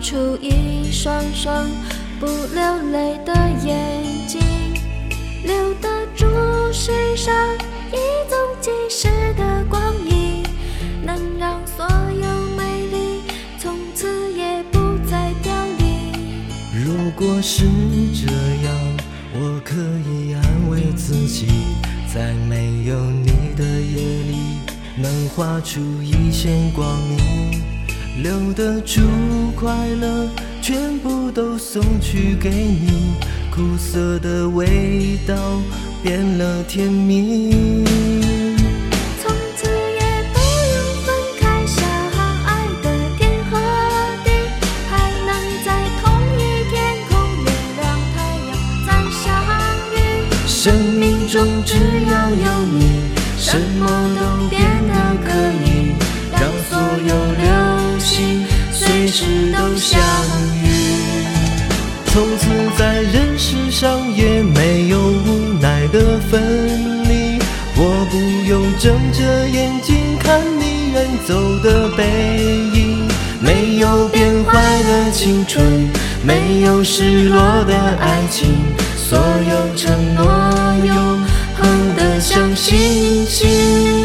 出一双双不流泪的眼睛，留得住世上一纵即逝的光阴，能让所有美丽从此也不再凋零。如果是这样，我可以安慰自己，在没有你的夜里，能画出一线光明，留得住快乐，全部都送去给你，苦涩的味道变了甜蜜。从此也不用分开，相爱的天和地，还能在同一天空，月亮太阳再相遇。生命中只要有你，什么都变得可以，时都相遇。从此在人世上也没有无奈的分离，我不用睁着眼睛看你远走的背影，没有变坏的青春，没有失落的爱情，所有承诺永恒的像星星。